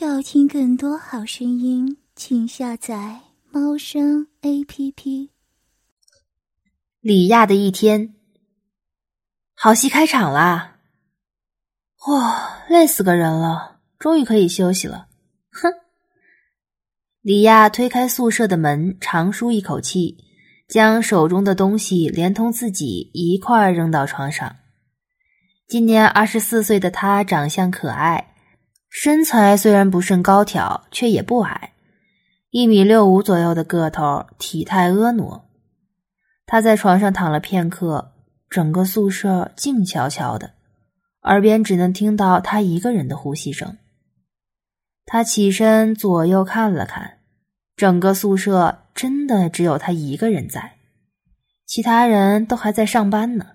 要听更多好声音，请下载猫声 A P P。李亚的一天，好戏开场啦！哇，累死个人了，终于可以休息了。哼！李亚推开宿舍的门，长舒一口气，将手中的东西连同自己一块儿扔到床上。今年二十四岁的他，长相可爱。身材虽然不甚高挑，却也不矮，一米六五左右的个头，体态婀娜。他在床上躺了片刻，整个宿舍静悄悄的，耳边只能听到他一个人的呼吸声。他起身左右看了看，整个宿舍真的只有他一个人在，其他人都还在上班呢。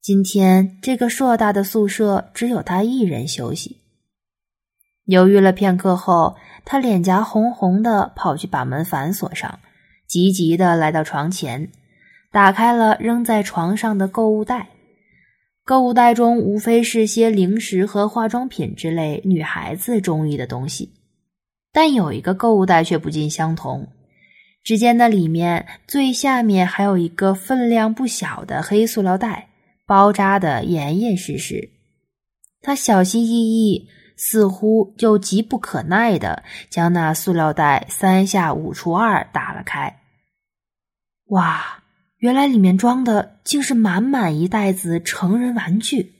今天这个硕大的宿舍只有他一人休息。犹豫了片刻后，他脸颊红红的，跑去把门反锁上，急急的来到床前，打开了扔在床上的购物袋。购物袋中无非是些零食和化妆品之类女孩子中意的东西，但有一个购物袋却不尽相同。只见那里面最下面还有一个分量不小的黑塑料袋，包扎的严严实实。他小心翼翼。似乎就急不可耐的将那塑料袋三下五除二打了开。哇，原来里面装的竟是满满一袋子成人玩具，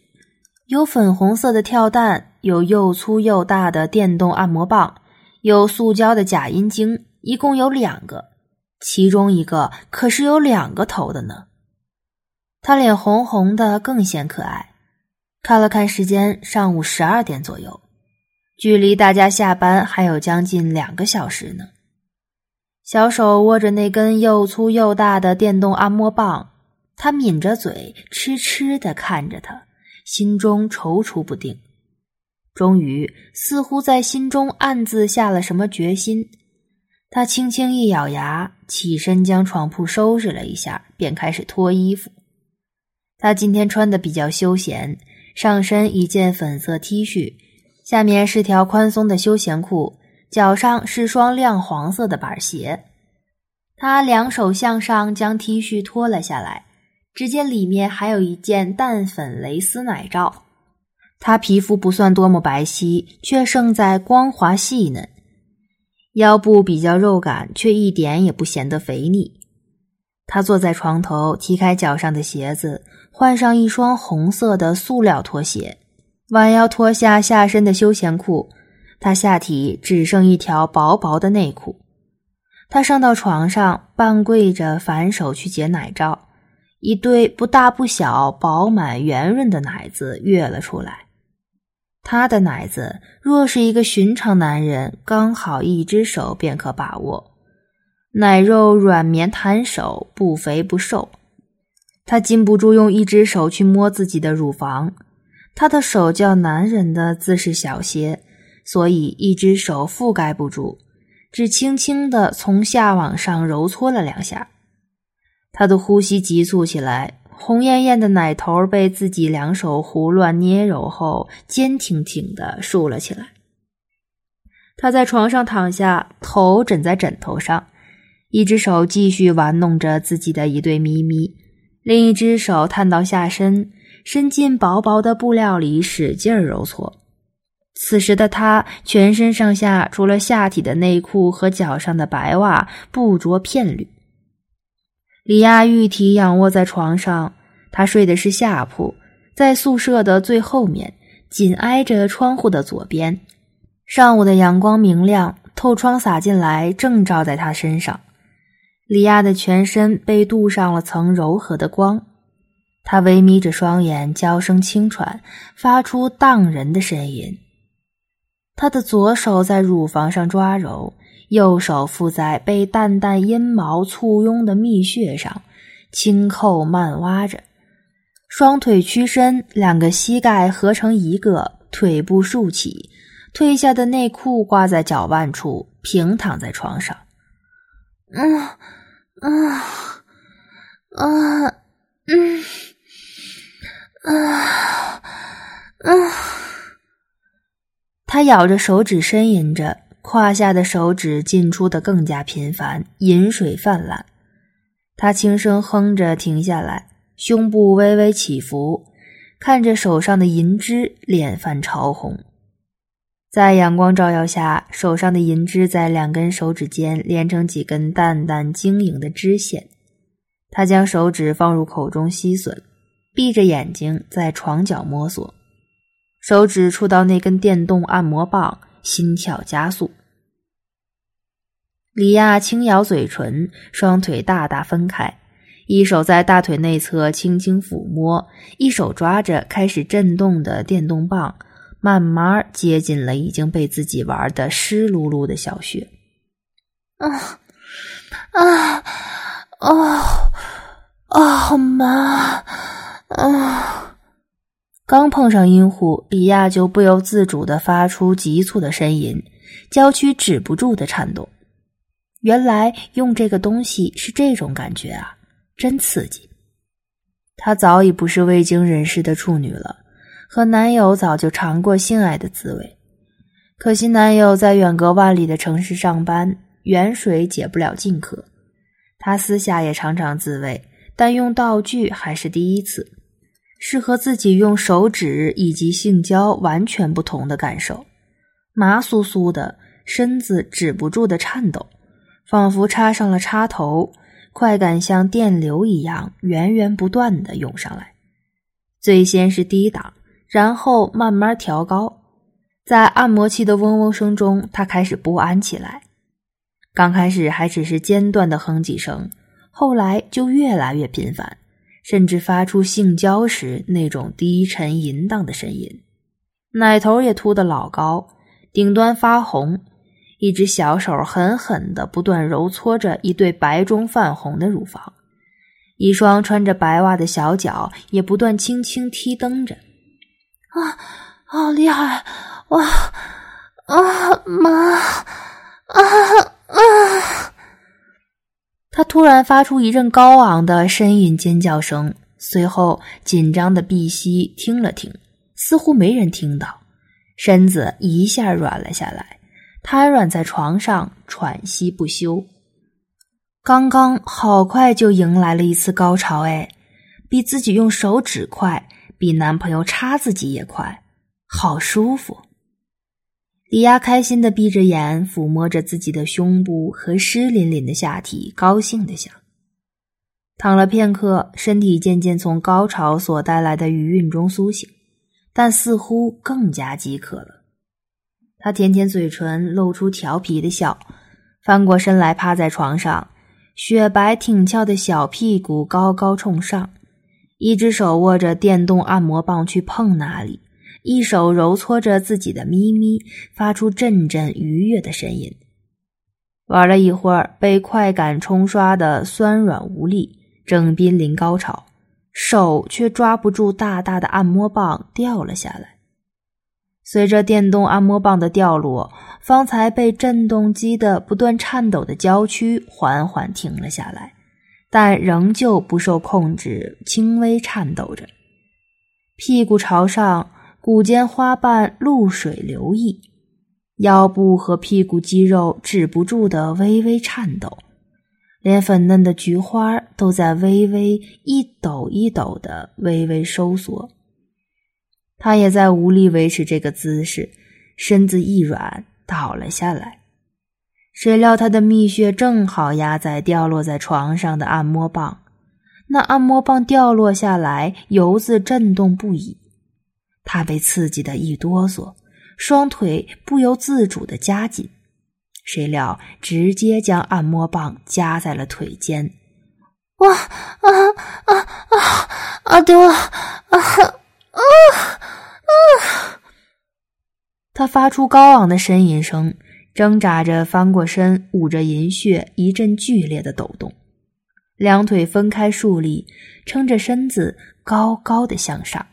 有粉红色的跳蛋，有又粗又大的电动按摩棒，有塑胶的假阴茎，一共有两个，其中一个可是有两个头的呢。他脸红红的，更显可爱。看了看时间，上午十二点左右。距离大家下班还有将近两个小时呢。小手握着那根又粗又大的电动按摩棒，他抿着嘴，痴痴的看着他，心中踌躇不定。终于，似乎在心中暗自下了什么决心，他轻轻一咬牙，起身将床铺收拾了一下，便开始脱衣服。他今天穿的比较休闲，上身一件粉色 T 恤。下面是条宽松的休闲裤，脚上是双亮黄色的板鞋。他两手向上将 T 恤脱了下来，只见里面还有一件淡粉蕾丝奶罩。他皮肤不算多么白皙，却胜在光滑细嫩，腰部比较肉感，却一点也不显得肥腻。他坐在床头，踢开脚上的鞋子，换上一双红色的塑料拖鞋。弯腰脱下下身的休闲裤，他下体只剩一条薄薄的内裤。他上到床上，半跪着，反手去解奶罩，一对不大不小、饱满圆润的奶子跃了出来。他的奶子若是一个寻常男人，刚好一只手便可把握，奶肉软绵弹手，不肥不瘦。他禁不住用一只手去摸自己的乳房。他的手较男人的姿势小些，所以一只手覆盖不住，只轻轻地从下往上揉搓了两下。他的呼吸急促起来，红艳艳的奶头被自己两手胡乱捏揉后，坚挺挺地竖了起来。他在床上躺下，头枕在枕头上，一只手继续玩弄着自己的一对咪咪，另一只手探到下身。伸进薄薄的布料里，使劲揉搓。此时的他全身上下，除了下体的内裤和脚上的白袜，不着片缕。李亚玉体仰卧在床上，他睡的是下铺，在宿舍的最后面，紧挨着窗户的左边。上午的阳光明亮，透窗洒进来，正照在他身上。李亚的全身被镀上了层柔和的光。他微眯着双眼，娇声轻喘，发出荡人的呻吟。他的左手在乳房上抓揉，右手附在被淡淡阴毛簇拥的蜜穴上，轻扣慢挖着。双腿屈伸，两个膝盖合成一个，腿部竖起，褪下的内裤挂在脚腕处，平躺在床上。嗯，啊，啊，嗯。啊，啊！他咬着手指呻吟着，胯下的手指进出的更加频繁，饮水泛滥。他轻声哼着，停下来，胸部微微起伏，看着手上的银枝，脸泛潮红。在阳光照耀下，手上的银枝在两根手指间连成几根淡淡晶莹的支线。他将手指放入口中吸吮，闭着眼睛在床角摸索。手指触到那根电动按摩棒，心跳加速。李亚轻咬嘴唇，双腿大大分开，一手在大腿内侧轻轻抚摸，一手抓着开始震动的电动棒。慢慢接近了已经被自己玩的湿漉漉的小穴，啊啊哦啊，好麻啊！刚碰上阴户，李亚就不由自主的发出急促的呻吟，娇躯止不住的颤动。原来用这个东西是这种感觉啊，真刺激！她早已不是未经人事的处女了。和男友早就尝过性爱的滋味，可惜男友在远隔万里的城市上班，远水解不了近渴。她私下也常常自慰，但用道具还是第一次，是和自己用手指以及性交完全不同的感受。麻酥酥的身子止不住的颤抖，仿佛插上了插头，快感像电流一样源源不断的涌上来。最先是低档。然后慢慢调高，在按摩器的嗡嗡声中，他开始不安起来。刚开始还只是间断的哼几声，后来就越来越频繁，甚至发出性交时那种低沉淫荡的声音。奶头也凸得老高，顶端发红，一只小手狠狠地不断揉搓着一对白中泛红的乳房，一双穿着白袜的小脚也不断轻轻踢蹬着。啊，好厉害！哇，啊妈，啊啊！他突然发出一阵高昂的呻吟尖叫声，随后紧张的闭息听了听，似乎没人听到，身子一下软了下来，瘫软在床上喘息不休。刚刚好快就迎来了一次高潮，哎，比自己用手指快。比男朋友插自己也快，好舒服。李亚开心的闭着眼，抚摸着自己的胸部和湿淋淋的下体，高兴的想。躺了片刻，身体渐渐从高潮所带来的余韵中苏醒，但似乎更加饥渴了。他舔舔嘴唇，露出调皮的笑，翻过身来，趴在床上，雪白挺翘的小屁股高高冲上。一只手握着电动按摩棒去碰那里，一手揉搓着自己的咪咪，发出阵阵愉悦的声音。玩了一会儿，被快感冲刷的酸软无力，正濒临高潮，手却抓不住大大的按摩棒，掉了下来。随着电动按摩棒的掉落，方才被震动击得不断颤抖的娇躯缓缓停了下来。但仍旧不受控制，轻微颤抖着，屁股朝上，骨间花瓣露水流溢，腰部和屁股肌肉止不住的微微颤抖，连粉嫩的菊花都在微微一抖一抖的微微收缩。他也在无力维持这个姿势，身子一软，倒了下来。谁料他的蜜穴正好压在掉落在床上的按摩棒，那按摩棒掉落下来，油渍震动不已。他被刺激的一哆嗦，双腿不由自主的夹紧，谁料直接将按摩棒夹在了腿间。哇啊啊啊啊！丢了啊啊啊！他发出高昂的呻吟声。挣扎着翻过身，捂着银穴，一阵剧烈的抖动，两腿分开竖立，撑着身子高高的向上，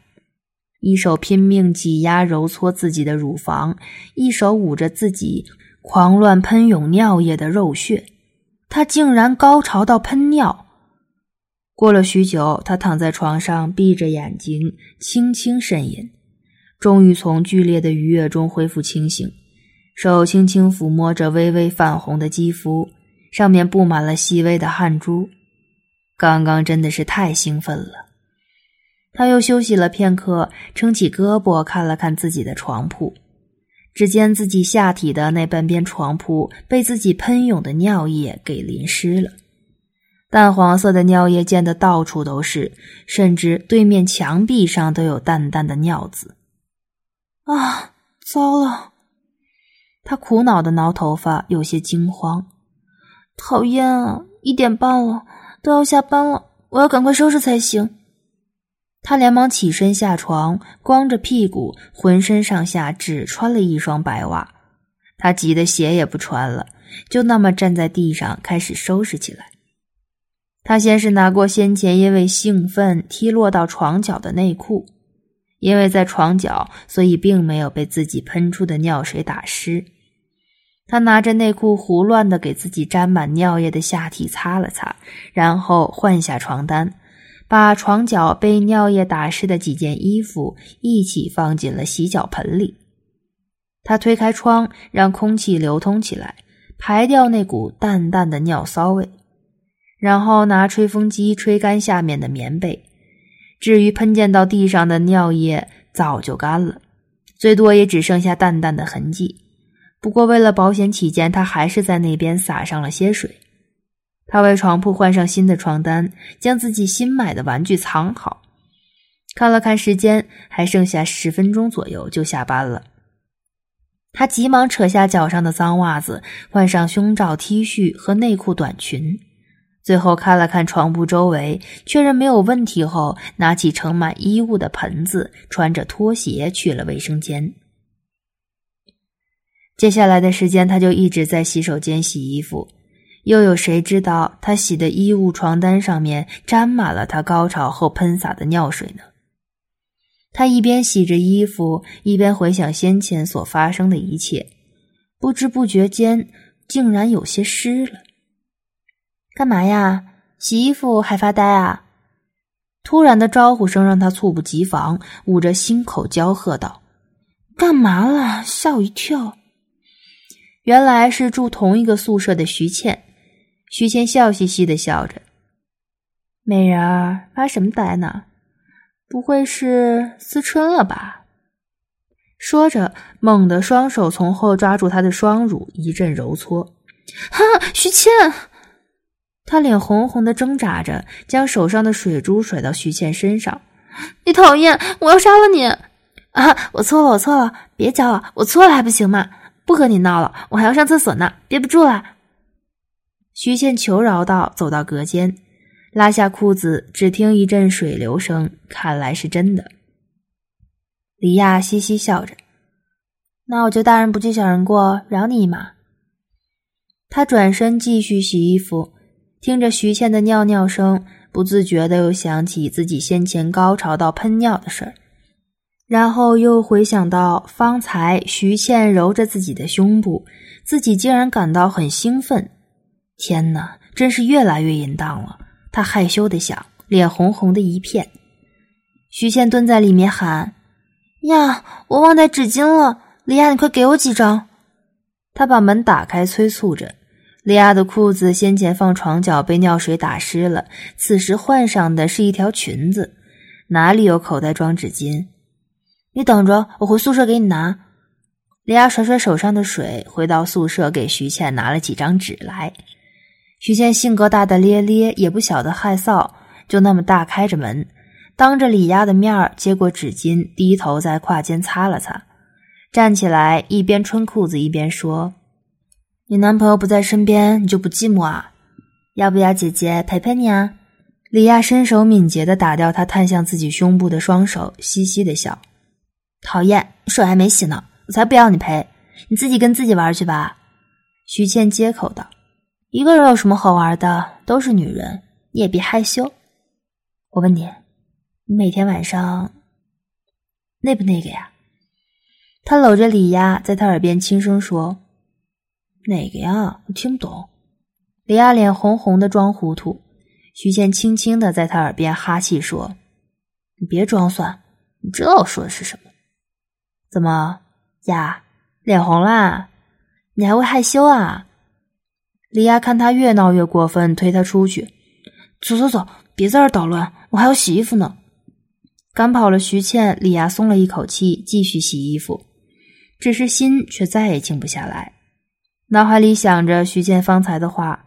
一手拼命挤压揉搓自己的乳房，一手捂着自己狂乱喷涌尿液的肉穴，他竟然高潮到喷尿。过了许久，他躺在床上，闭着眼睛，轻轻呻吟，终于从剧烈的愉悦中恢复清醒，手轻轻抚摸着微微泛红的肌肤，上面布满了细微的汗珠。刚刚真的是太兴奋了。他又休息了片刻，撑起胳膊看了看自己的床铺，只见自己下体的那半边床铺被自己喷涌的尿液给淋湿了，淡黄色的尿液溅得到处都是，甚至对面墙壁上都有淡淡的尿渍。啊，糟了！他苦恼的挠头发，有些惊慌。讨厌啊！一点半了。都要下班了，我要赶快收拾才行。他连忙起身下床，光着屁股，浑身上下只穿了一双白袜。他急得鞋也不穿了，就那么站在地上开始收拾起来。他先是拿过先前因为兴奋踢落到床角的内裤，因为在床角，所以并没有被自己喷出的尿水打湿。他拿着内裤胡乱的给自己沾满尿液的下体擦了擦，然后换下床单，把床脚被尿液打湿的几件衣服一起放进了洗脚盆里。他推开窗，让空气流通起来，排掉那股淡淡的尿骚味，然后拿吹风机吹干下面的棉被。至于喷溅到地上的尿液，早就干了，最多也只剩下淡淡的痕迹。不过，为了保险起见，他还是在那边洒上了些水。他为床铺换上新的床单，将自己新买的玩具藏好。看了看时间，还剩下十分钟左右就下班了。他急忙扯下脚上的脏袜子，换上胸罩、T 恤和内裤短裙。最后看了看床铺周围，确认没有问题后，拿起盛满衣物的盆子，穿着拖鞋去了卫生间。接下来的时间，他就一直在洗手间洗衣服。又有谁知道他洗的衣物床单上面沾满了他高潮后喷洒的尿水呢？他一边洗着衣服，一边回想先前所发生的一切，不知不觉间竟然有些湿了。干嘛呀？洗衣服还发呆啊？突然的招呼声让他猝不及防，捂着心口娇喝道：“干嘛了？吓我一跳！”原来是住同一个宿舍的徐倩，徐倩笑嘻嘻的笑着：“美人儿发什么呆呢？不会是思春了吧？”说着，猛地双手从后抓住她的双乳，一阵揉搓。“哈，徐倩！”他脸红红的挣扎着，将手上的水珠甩到徐倩身上。“你讨厌，我要杀了你！”啊，我错了，我错了，别叫了，我错了还不行吗？不和你闹了，我还要上厕所呢，憋不住了。徐倩求饶道：“走到隔间，拉下裤子，只听一阵水流声，看来是真的。”李亚嘻嘻笑着：“那我就大人不计小人过，饶你一马。”他转身继续洗衣服，听着徐倩的尿尿声，不自觉的又想起自己先前高潮到喷尿的事儿。然后又回想到方才徐倩揉着自己的胸部，自己竟然感到很兴奋。天哪，真是越来越淫荡了！他害羞的想，脸红红的一片。徐倩蹲在里面喊：“呀，我忘带纸巾了，李亚，你快给我几张。”他把门打开，催促着。李亚的裤子先前放床角被尿水打湿了，此时换上的是一条裙子，哪里有口袋装纸巾？你等着，我回宿舍给你拿。李亚甩甩手上的水，回到宿舍给徐倩拿了几张纸来。徐倩性格大大咧咧，也不晓得害臊，就那么大开着门，当着李亚的面儿接过纸巾，低头在胯间擦了擦，站起来一边穿裤子一边说：“你男朋友不在身边，你就不寂寞啊？要不要姐姐陪陪你啊？”李亚身手敏捷的打掉他探向自己胸部的双手，嘻嘻的笑。讨厌，手还没洗呢，我才不要你陪，你自己跟自己玩去吧。”徐倩接口道，“一个人有什么好玩的？都是女人，你也别害羞。我问你，你每天晚上那不那个呀？”他搂着李亚，在他耳边轻声说：“哪个呀？我听不懂。”李亚脸红红的，装糊涂。徐倩轻轻的在他耳边哈气说：“你别装蒜，你知道我说的是什么。”怎么呀？脸红啦？你还会害羞啊？李亚看他越闹越过分，推他出去。走走走，别在这捣乱，我还要洗衣服呢。赶跑了徐倩，李亚松了一口气，继续洗衣服，只是心却再也静不下来，脑海里想着徐倩方才的话。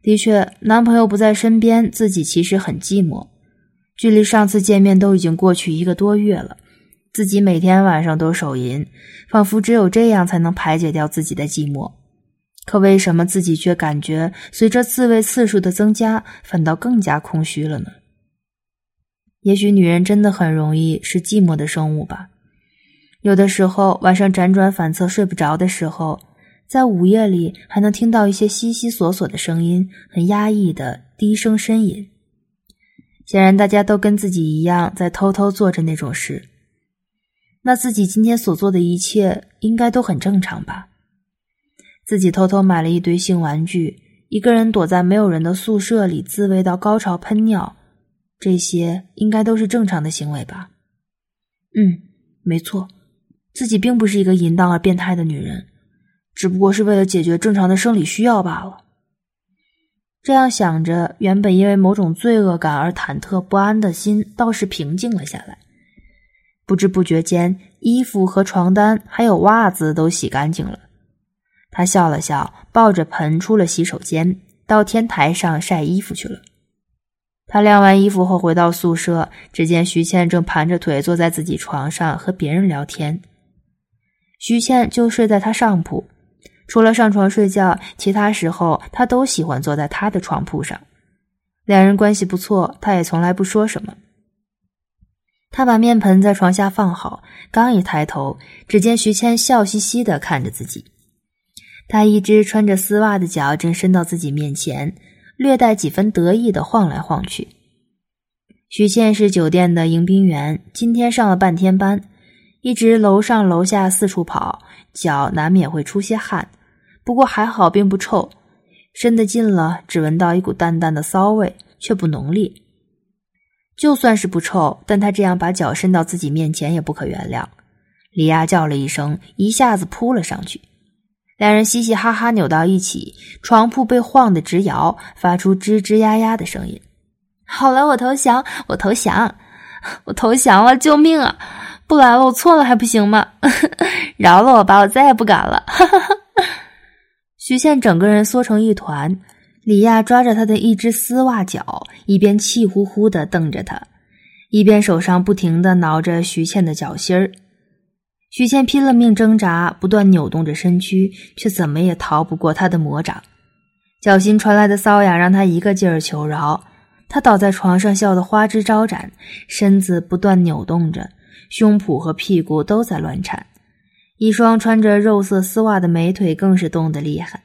的确，男朋友不在身边，自己其实很寂寞。距离上次见面都已经过去一个多月了，自己每天晚上都手淫，仿佛只有这样才能排解掉自己的寂寞。可为什么自己却感觉随着自慰次数的增加，反倒更加空虚了呢？也许女人真的很容易是寂寞的生物吧。有的时候晚上辗转反侧睡不着的时候，在午夜里还能听到一些悉悉索索的声音，很压抑的低声呻吟。显然大家都跟自己一样在偷偷做着那种事，那自己今天所做的一切应该都很正常吧？自己偷偷买了一堆性玩具，一个人躲在没有人的宿舍里自慰到高潮喷尿，这些应该都是正常的行为吧？嗯，没错，自己并不是一个淫荡而变态的女人，只不过是为了解决正常的生理需要罢了。这样想着，原本因为某种罪恶感而忐忑不安的心倒是平静了下来。不知不觉间，衣服和床单还有袜子都洗干净了。他笑了笑，抱着盆出了洗手间，到天台上晒衣服去了。他晾完衣服后回到宿舍，只见徐倩正盘着腿坐在自己床上和别人聊天。徐倩就睡在他上铺，除了上床睡觉，其他时候他都喜欢坐在他的床铺上。两人关系不错，他也从来不说什么。他把面盆在床下放好，刚一抬头，只见徐倩笑嘻嘻的看着自己。他一只穿着丝袜的脚正伸到自己面前，略带几分得意的晃来晃去。许倩是酒店的迎宾员，今天上了半天班，一直楼上楼下四处跑，脚难免会出些汗，不过还好并不臭。伸得近了，只闻到一股淡淡的骚味，却不浓烈。就算是不臭，但他这样把脚伸到自己面前也不可原谅。李亚叫了一声，一下子扑了上去。两人嘻嘻哈哈扭到一起，床铺被晃得直摇，发出吱吱呀呀的声音。好了，我投降，我投降，我投降了！救命啊！不来了，我错了还不行吗？饶了我吧，我再也不敢了！徐倩整个人缩成一团，李亚抓着她的一只丝袜脚，一边气呼呼的瞪着她，一边手上不停的挠着徐倩的脚心儿。许倩拼了命挣扎，不断扭动着身躯，却怎么也逃不过他的魔掌。脚心传来的瘙痒让他一个劲儿求饶。他倒在床上，笑得花枝招展，身子不断扭动着，胸脯和屁股都在乱颤。一双穿着肉色丝袜的美腿更是动得厉害。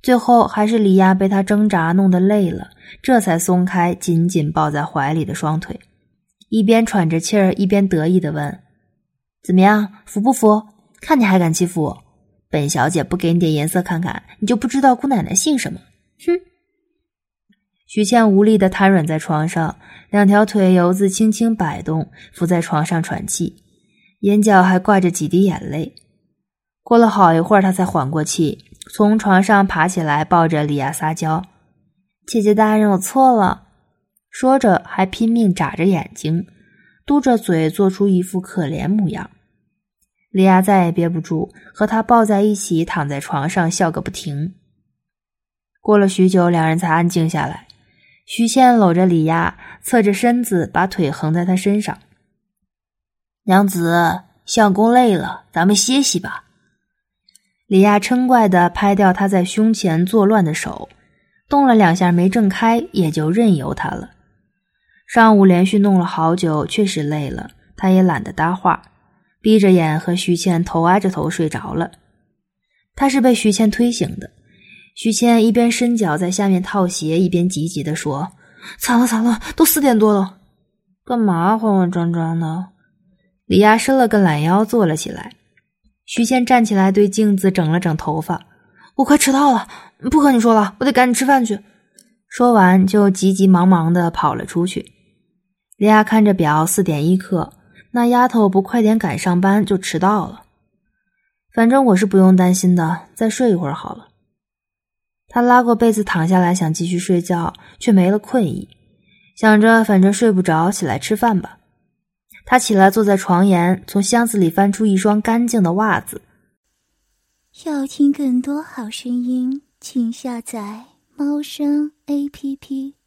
最后还是李亚被他挣扎弄得累了，这才松开紧紧抱在怀里的双腿，一边喘着气儿，一边得意地问。怎么样，服不服？看你还敢欺负我！本小姐不给你点颜色看看，你就不知道姑奶奶姓什么！哼！许倩无力的瘫软在床上，两条腿由自轻轻摆动，伏在床上喘气，眼角还挂着几滴眼泪。过了好一会儿，她才缓过气，从床上爬起来，抱着李亚撒娇：“姐姐大人，我错了。”说着还拼命眨着眼睛。嘟着嘴，做出一副可怜模样。李亚再也憋不住，和他抱在一起，躺在床上笑个不停。过了许久，两人才安静下来。徐倩搂着李亚，侧着身子，把腿横在他身上。娘子，相公累了，咱们歇息吧。李亚嗔怪的拍掉他在胸前作乱的手，动了两下没挣开，也就任由他了。上午连续弄了好久，确实累了，他也懒得搭话，闭着眼和徐倩头挨着头睡着了。他是被徐倩推醒的。徐倩一边伸脚在下面套鞋，一边急急地说：“惨了惨了，都四点多了，干嘛慌慌张张的？”李亚伸了个懒腰，坐了起来。徐倩站起来，对镜子整了整头发：“我快迟到了，不和你说了，我得赶紧吃饭去。”说完，就急急忙忙地跑了出去。李亚看着表，四点一刻，那丫头不快点赶上班就迟到了。反正我是不用担心的，再睡一会儿好了。他拉过被子躺下来，想继续睡觉，却没了困意，想着反正睡不着，起来吃饭吧。他起来坐在床沿，从箱子里翻出一双干净的袜子。要听更多好声音，请下载猫声 A P P。